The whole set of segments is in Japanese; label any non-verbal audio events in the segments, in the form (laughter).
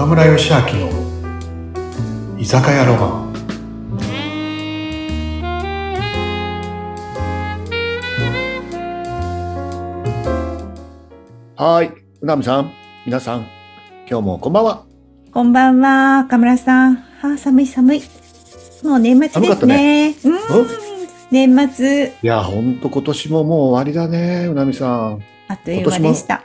岡村義明の居酒屋ロマンはい、うなみさん、皆さん、今日もこんばんは。こんばんは、岡村さん。あー、寒い寒い。もう年末ですね。うん。年末、いや、ほんと今年ももう終わりだね、うなみさん。あっという間でした。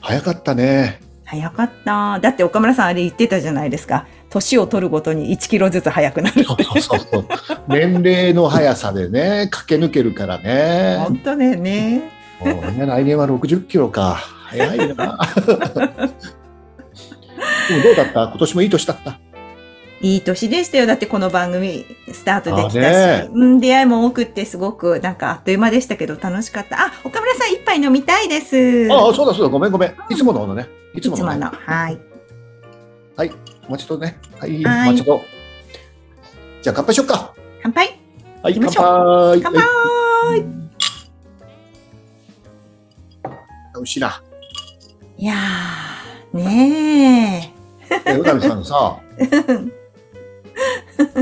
早かったね。早かった。だって岡村さんあれ言ってたじゃないですか。年を取るごとに1キロずつ早くなる。そうそうそう。年齢の速さでね、駆け抜けるからね。本当だよね。もうね来年は60キロか。早いな。(laughs) でもどうだった？今年もいい年だった？いい年でしたよ。だってこの番組スタートできたし、うん、出会いも多くってすごくなんかあっという間でしたけど楽しかった。あ、岡村さん一杯飲みたいです。ああ、そうだそうだ、ごめんごめん。いつものものね。いつもものね。の。はい。はい、お待ちとね。はい、はいお待ちと。じゃあ乾杯しよっか。乾杯はい、乾行きましょ杯。乾杯はい美味しいな。いやー、ねえ、うなみさんさ、(laughs)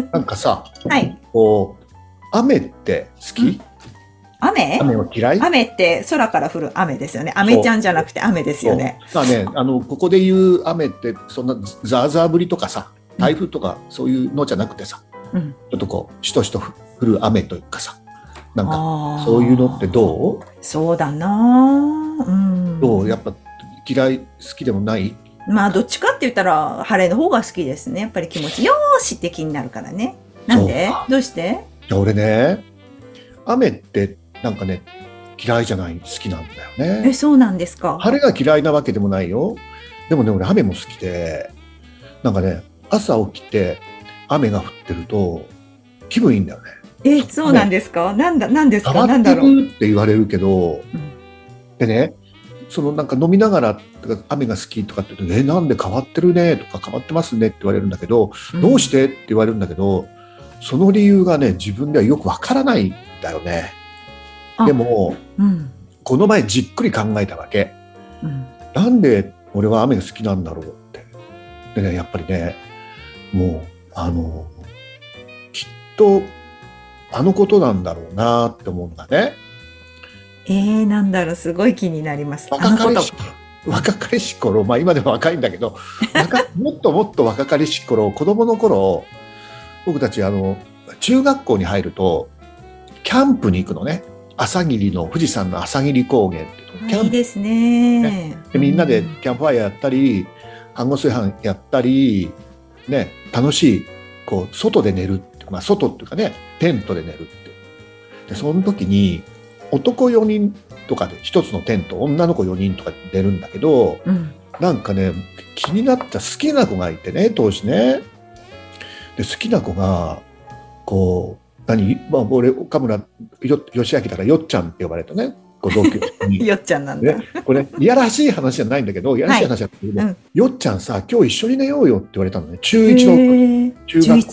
(laughs) なんかさ、え。はい。こう、雨って好き、雨？雨は嫌い？雨って空から降る雨ですよね。雨ちゃんじゃなくて雨ですよね。まあね、あの、ここで言う雨って、そんなザーザー降りとかさ、台風とかそういうのじゃなくてさ、うん。ちょっとこう、しとしと降る雨というかさ、なんか、そういうのってどう？そうだなぁうん。どう？やっぱ嫌い、好きでもない？まあ、どっちかって言ったら、晴れの方が好きですね。やっぱり気持ち、よーしって気になるからね。なんで？どうして？いや俺ね、雨ってなんかね、嫌いじゃない、好きなんだよえ、ね。そうなんですか？晴れが嫌いなわけでもないよ。でもね、俺雨も好きで、なんかね、朝起きて雨が降ってると気分いいんだよね。え、そうなんですか？なんだ、なんですか？なんだろう？るって言われるけど、うんでね、そのなんか飲みながら雨が好きとかって言うと、え、なんで変わってるねとか変わってますねって言われるんだけど、どうしてって言われるんだけど、その理由がね、自分ではよくわからないんだよね。あでも、うん。この前じっくり考えたわけ。うん。なんで俺は雨が好きなんだろうって。でね、やっぱりね、もう、あの、きっと、あのことなんだろうなって思うのがね、えー、なんだろう、すごい気になります。若かりし。(laughs) 若かりし頃、まあ今でも若いんだけど、(laughs) 若もっともっと若かりし頃、子供の頃、僕たちあの、中学校に入ると、キャンプに行くのね。朝霧の、富士山の朝霧高原っていキャンプいいですね。でみんなでうんキャンプファイヤーやったり、看護師飯やったり、ね、楽しい、こう、外で寝るって、まあ、外っていうかね、テントで寝るって。で、その時に、男4人とかで一つのテント、女の子4人とかで寝るんだけど、うん。なんかね、気になった好きな子がいてね、当時ね。で、好きな子が、こう、何、まあ、俺、岡村よ義明だからよっちゃんって呼ばれたね、ご同級生に。(laughs) よっちゃんなんだ。ね、これ、いやらしい話じゃないんだけど、いやらしい話じゃないうんよっちゃんさ、今日一緒に寝ようよって言われたのね。中1へのー中学校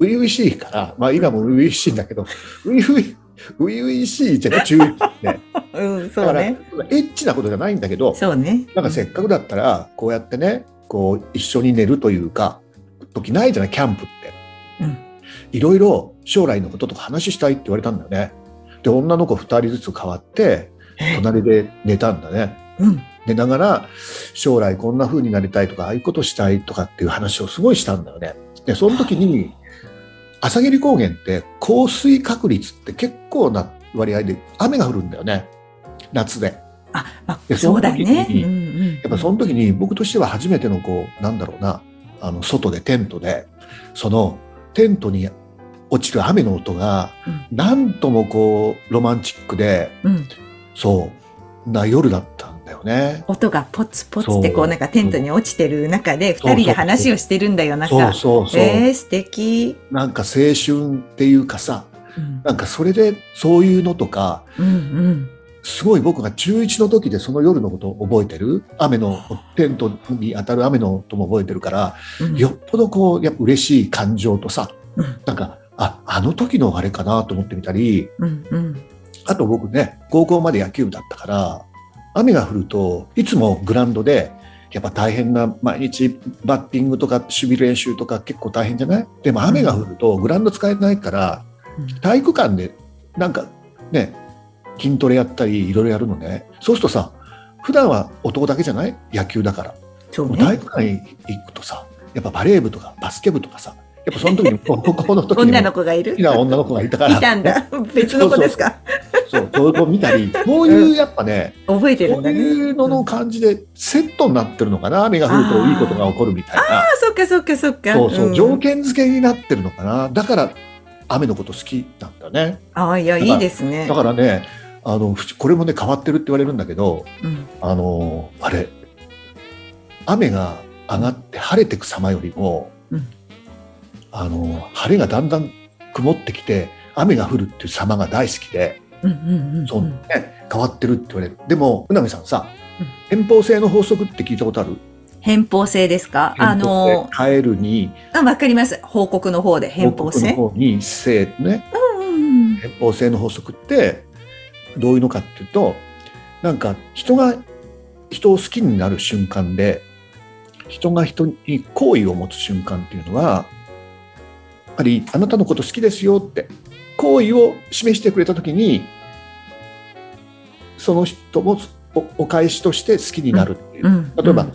初々しいから、まあ今も初々しいんだけど、初々初々しいじゃね、中1って。うん、だから、そうね。エッチなことじゃないんだけど、そうね。なんかせっかくだったら、こうやってね、こう一緒に寝るというか、時ないじゃない、キャンプって。うんいろいろ将来のこととか話したいって言われたんだよね。で、女の子2人ずつ変わって、隣で寝たんだね。うん。寝ながら将来こんな風になりたいとかああいうことしたいとかっていう話をすごいしたんだよね。でその時に朝霧高原って降水確率って結構な割合で雨が降るんだよね夏で。あ、まあ、でそうだね。うんうん。やっぱその時に僕としては初めてのこうなんだろうなあの外でテントでそのテントに落ちる雨の音がうんなんともこうロマンチックでうん。そうな夜だったよね。音がポツポツってこうなんかテントに落ちてる中でそう二人で話をしてるんだよ、なんそうか。そうそう。えー、素敵。なんか青春っていうかさ、うんなんかそれでそういうのとか、うんうん。すごい僕が中1の時でその夜のことを覚えてる？雨の、テントに当たる雨の音も覚えてるから、うんよっぽどこう、やっぱ嬉しい感情とさ、うんなんか、あ、あの時のあれかなと思ってみたり、うんうん。あと僕ね、高校まで野球部だったから、雨が降るといつもグラウンドでやっぱ大変な毎日バッティングとか守備練習とか結構大変じゃない？でも雨が降るとグラウンド使えないから体育館でなんかね筋トレやったりいろいろやるのね。そうするとさ普段は男だけじゃない？野球だから。そう体ね。育館に行くとさやっぱバレー部とかバスケ部とかさやっぱその時に男の時に女もの子がいる？好きな女の子がいたから。いたんだ。(laughs) 別の子ですか？そうそういう。子見たり。こういうやっぱね、覚えてるこうんだね。いうのの感じでセットになってるのかな？雨が降るといいことが起こるみたいな。あ、そっかそっかそっか。そうそう、ん。条件付けになってるのかな？だから雨のこと好きなんだね。ああ、いや、いいですね。だ。からねあのふこれもね変わってるって言われるんだけどうん。あのあれ。雨が上がって晴れてく様よりも、うんあの晴れがだんだん曇ってきて雨が降るっていう様が大好きで、うんうんうんそうね、変わってるって言われるでもうなみさんさうん。偏方性の法則って聞いたことある？偏方性ですか？あの性、カエルにあ、わかります。報告の方で偏方性。に性ね。うんうんうん。偏方性の法則ってどういうのかっていうとなんか人が人を好きになる瞬間で人が人に好意を持つ瞬間っていうのはぱりあなたのこと好きですよって好意を示してくれた時にその人もおお返しとして好きになるっていう、うん例えば、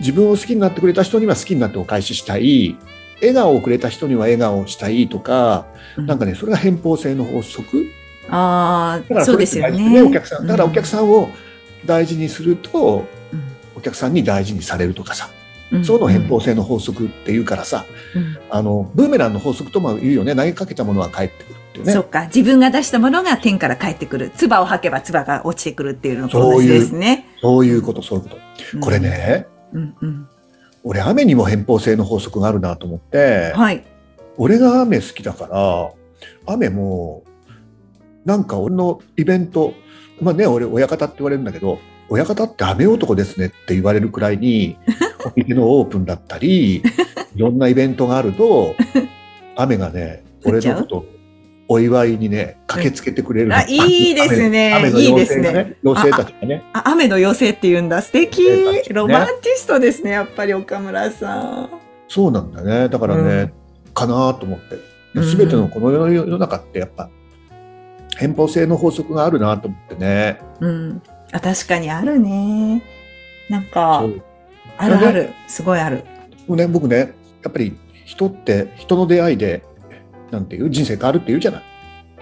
自分を好きになってくれた人には好きになってお返ししたい。笑顔をくれた人には笑顔をしたいとかうん。なんかね、それが偏方性の法則。ああ、だからそうですよね。お客さん。だからお客さんを大事にすると、うん。お客さんに大事にされるとかさ、うんその偏方性の法則っていうからさ、うんあの、ブーメランの法則とも言うよね。投げかけたものは返ってくるっていうね。そっか。自分が出したものが天から返ってくる。唾を吐けば唾が落ちてくるっていうのと同じですね。そういうこと、そういうこと。うんこれ。ね、うんうん。俺雨にも偏方性の法則があるなと思って、はい。俺が雨好きだから、雨も、なんか俺のイベント、まあね、俺親方って言われるんだけど、親方って雨男ですねって言われるくらいに、(laughs) お店のオープンだったり、(laughs) いろんなイベントがあると、雨がね、俺のこと、お祝いにね、駆けつけてくれる。あいいですね雨のいいですね妖精がね。妖精たちがね。あ、雨の妖精って言うんだ。素敵ねロマンティストですね、やっぱり岡村さん。そうなんだね。だからね、うんかなと思って。うんすべてのこの世の中ってやっぱ、偏方性の法則があるなと思ってね。うん。あ、確かにあるね。なんかそ、うあるある。すごいある。ね、僕ね、やっぱり人って人の出会いで、なんていう人生変わるって言うじゃない。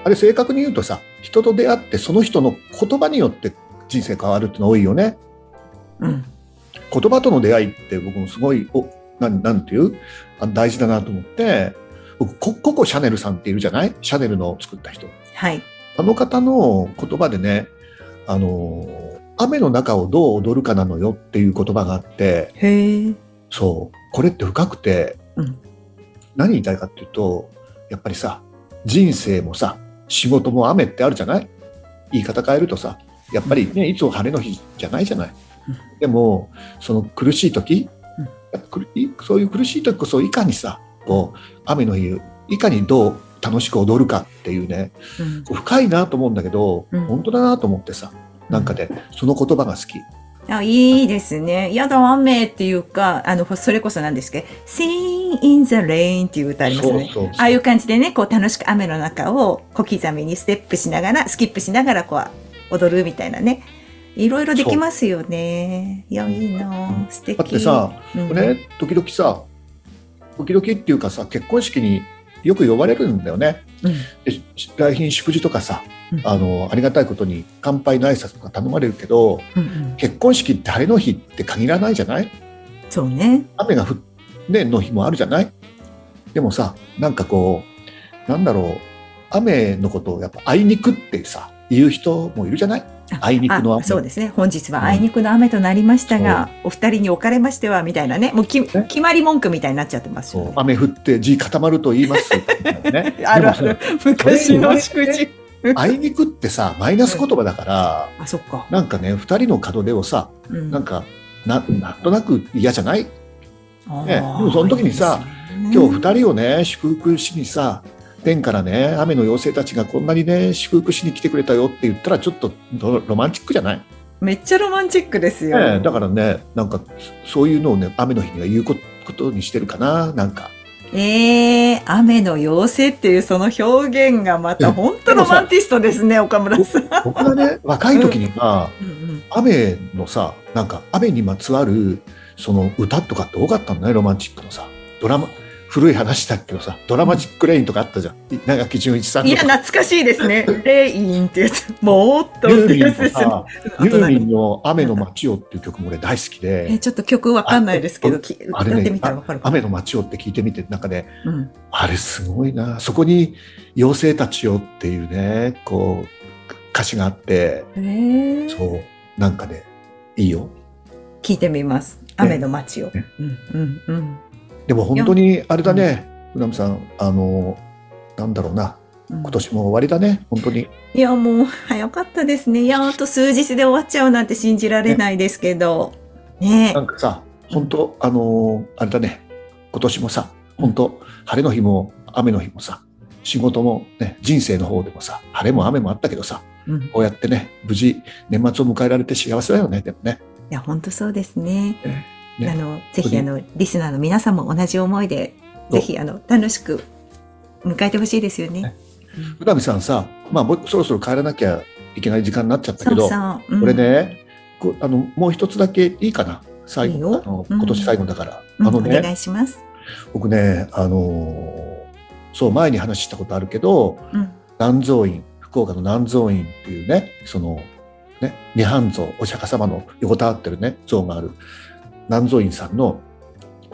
あれ正確に言うとさ、人と出会ってその人の言葉によって人生変わるっての多いよね。うん。言葉との出会いって僕もすごい、おなんなんていうあ大事だなと思って、僕、コココシャネルさんっているじゃない？シャネルの作った人。はい。あの方の言葉でね、あの、雨の中をどう踊るかなのよっていう言葉があって、へえ。そう、これって深くて、うん。何言いたいかっていうと、やっぱりさ、人生もさ、仕事も雨ってあるじゃない？言い方変えるとさ、やっぱりね、いつも晴れの日じゃないじゃない？うん。でも、その苦しい時、うん。そういう苦しい時こそいかにさ、こう、雨の日、いかにどう楽しく踊るかっていうね、うん。深いなと思うんだけど、うん。本当だなと思ってさ、なんかね、その言葉が好き。あいいですね。やだ、雨っていうか、あの、それこそなんですけど、Sing in the Rain っていう歌ありますね。そうそうああいう感じでね、こう楽しく雨の中を小刻みにステップしながら、スキップしながらこう踊るみたいなね。いろいろできますよね。いや、いいな素敵。だってさ、うん、ね、時々さ、時々っていうかさ、結婚式によく呼ばれるんだよね。うん、来賓祝辞とかさ、うんあの、ありがたいことに乾杯の挨拶とか頼まれるけど、うんうん結婚式って晴れの日って限らないじゃない？そうね。雨が降っね、の日もあるじゃない？でもさ、なんかこう、なんだろう、雨のことをやっぱあいにくってさ、言う人もいるじゃない？あいにくの雨。あそうですね。本日はあいにくの雨となりましたが、お二人におかれましては、みたいなね。もうきね決まり文句みたいになっちゃってますよね。雨降って地固まると言いますね (laughs) あるある。昔の祝辞。(laughs) あいにくってさ、マイナス言葉だから、あ、そっか。なんかね、二人の門出をさ、うんなんか、ななんとなく嫌じゃない？ねでもその時にさね今日二人をね、祝福しにさ、天からね、雨の妖精たちがこんなにね、祝福しに来てくれたよって言ったら、ちょっとロロマンチックじゃない？めっちゃロマンチックですよ。ね、だからねなんかそういうのをね雨の日には言うことにしてるかななんか。えー、雨の妖精っていうその表現がまた本当ロマンティストですね、岡村さん。僕がね若い時には、うんうん。雨のさなんか雨にまつわるその歌とかって多かったんだねロマンチックのさ。ドラマ古い話だけどさドラマチックレインとかあったじゃん。稲垣潤一さんいや、懐かしいですね。(laughs) レインってやつ。もっとってやつですね。ユーミンの雨の街をっていう曲も俺大好きえでちょっと曲わかんないですけど、あれね雨の街をって聞いてみてなんかねうん。あれすごいな。そこに妖精たちよっていうねこう歌詞があって。そう。なんかねいいよ。聞いてみます。雨の街を。ね。うんうんうんでも本当にあれだね船見さんあのなんだろうな。うん。今年も終わりだね本当に。いやもう早かったですね。いやあと数日で終わっちゃうなんて信じられないですけど。ね。なんかさ本当あのあれだね。今年もさ本当晴れの日も雨の日もさ仕事もね人生の方でもさ晴れも雨もあったけどさうん、いこうやってね無事年末を迎えられて幸せだよねでもね。や本当そうですね。ねあのぜひあのリスナーの皆さんも同じ思いでぜひあの楽しく迎えてほしいですよね。ね。船見さんさまあそろそろ帰らなきゃいけない時間になっちゃったけどそう。うん。これ。ねこあのもう一つだけいいかな？最後今年最後だから、うん。あのね。お願いします。僕ねあのそう前に話したことあるけどうん。南蔵院福岡の南蔵院っていうねそのね涅槃像お釈迦様の横たわってるね像がある南蔵院さんの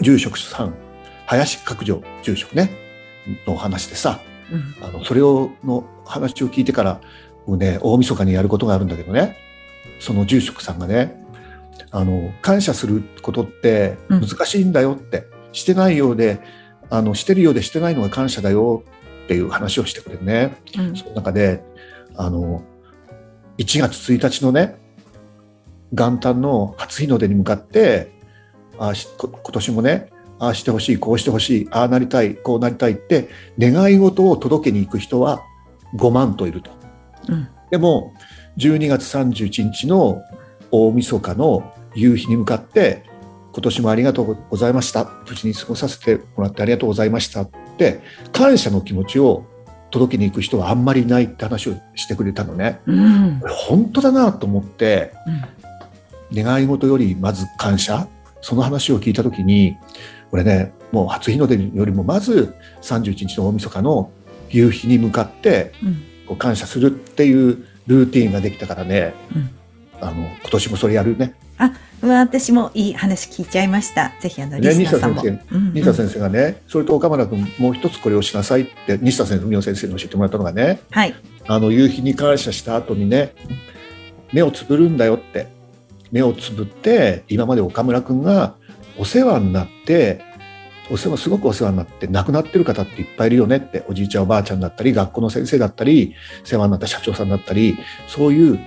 住職さん林角上住職ねのお話でさうん。あのそれをの話を聞いてから僕ね大晦日にやることがあるんだけどねその住職さんがねあの感謝することってうん。難しいんだよって、してないようであのしてるようでしてないのが感謝だよっていう話をしてくれるね。うん。その中であの1月1日のね元旦の初日の出に向かってあ今年もねああしてほしいこうしてほしいああなりたいこうなりたいって願い事を届けに行く人は5万といると。うん。でも12月31日の大晦日の夕日に向かって今年もありがとうございました。無事に過ごさせてもらってありがとうございましたって感謝の気持ちを届けに行く人はあんまりいないって話をしてくれたのね。うん。本当だなと思って願い事よりまず感謝その話を聞いた時にこれねもう初日の出よりもまず31日の大晦日の夕日に向かってうんこう感謝するっていうルーティンができたからねうんあの今年もそれやるね。うわ私もいい話聞いちゃいました。ぜひあのね。西うんうん西田先生がね、それと岡村君もう一つこれをしなさいって西田先生文雄先生に教えてもらったのがねはい。あの夕日に感謝した後にね目をつぶるんだよって目をつぶって今まで岡村君がお世話になってお世話すごくお世話になって亡くなってる方っていっぱいいるよねっておじいちゃんおばあちゃんだったり学校の先生だったり世話になった社長さんだったりそういう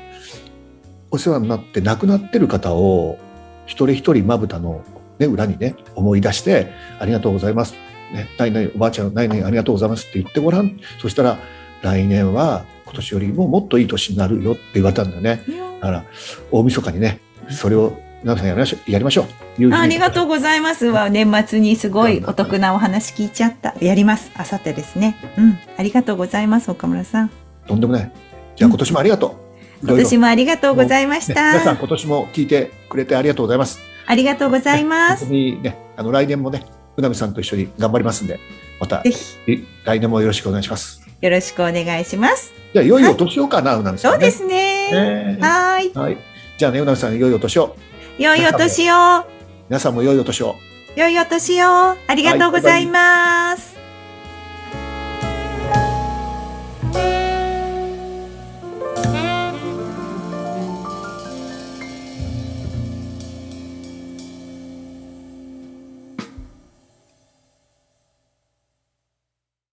お世話になって亡くなってる方を一人一人まぶたの、ね、裏にね思い出してありがとうございます、ね、何々おばあちゃん何々ありがとうございますって言ってごらん。そしたら来年は今年よりももっといい年になるよって言われたんだよね。だから大晦日にねそれを皆さんやりましょうやりましょう。夕日に。あありがとうございます。わ年末にすごいお得なお話聞いちゃった。やります。あさってですね。うん。ありがとうございます岡村さん。とんでもない。じゃあ今年もありがとう、いろいろ。今年もありがとうございましね皆さた、ん今年も聞いてくれてありがとうございます。ありがとうございま本す当にねあの来年もねうなみさんと一緒に頑張りますんでまたぜひ。え来年もよろしくお願いします。よろしくお願いします。じゃあ良いお年をかな、うなみさん、ね、そうですね。ね。はーい。はいじゃあねうなみさん良いお年を。良いお年を。皆さんも良いお年を。良いお年を。ありがとうございます